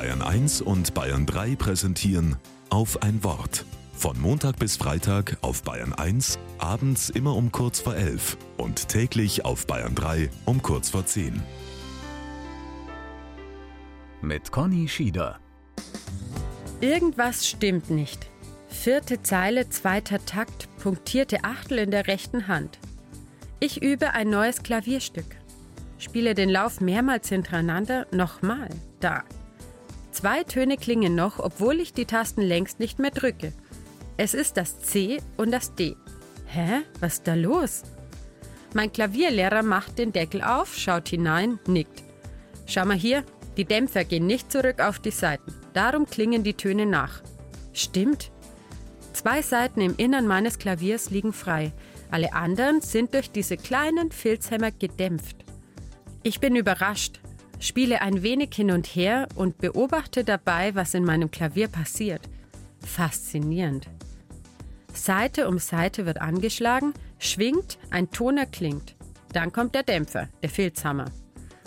Bayern 1 und Bayern 3 präsentieren auf ein Wort. Von Montag bis Freitag auf Bayern 1, abends immer um kurz vor 11 und täglich auf Bayern 3 um kurz vor 10. Mit Conny Schieder. Irgendwas stimmt nicht. Vierte Zeile, zweiter Takt, punktierte Achtel in der rechten Hand. Ich übe ein neues Klavierstück. Spiele den Lauf mehrmals hintereinander, nochmal, da. Zwei Töne klingen noch, obwohl ich die Tasten längst nicht mehr drücke. Es ist das C und das D. Hä? Was ist da los? Mein Klavierlehrer macht den Deckel auf, schaut hinein, nickt. Schau mal hier, die Dämpfer gehen nicht zurück auf die Seiten. Darum klingen die Töne nach. Stimmt. Zwei Seiten im Innern meines Klaviers liegen frei. Alle anderen sind durch diese kleinen Filzhämmer gedämpft. Ich bin überrascht, spiele ein wenig hin und her und beobachte dabei, was in meinem Klavier passiert. Faszinierend. Seite um Seite wird angeschlagen, schwingt, ein Ton erklingt. Dann kommt der Dämpfer, der Filzhammer.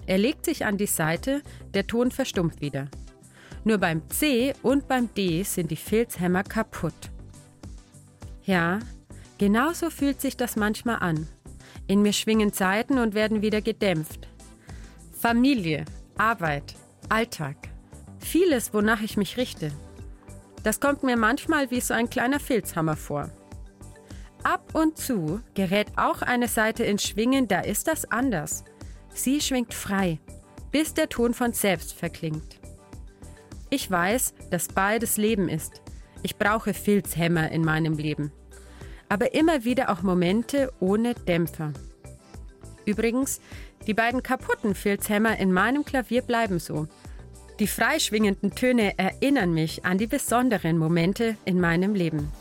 Er legt sich an die Seite, der Ton verstummt wieder. Nur beim C und beim D sind die Filzhämmer kaputt. Ja, genauso fühlt sich das manchmal an. In mir schwingen Seiten und werden wieder gedämpft. Familie, Arbeit, Alltag. Vieles, wonach ich mich richte. Das kommt mir manchmal wie so ein kleiner Filzhammer vor. Ab und zu gerät auch eine Seite ins Schwingen, da ist das anders. Sie schwingt frei, bis der Ton von selbst verklingt. Ich weiß, dass beides Leben ist. Ich brauche Filzhämmer in meinem Leben. Aber immer wieder auch Momente ohne Dämpfer. Übrigens, die beiden kaputten Filzhämmer in meinem Klavier bleiben so. Die freischwingenden Töne erinnern mich an die besonderen Momente in meinem Leben.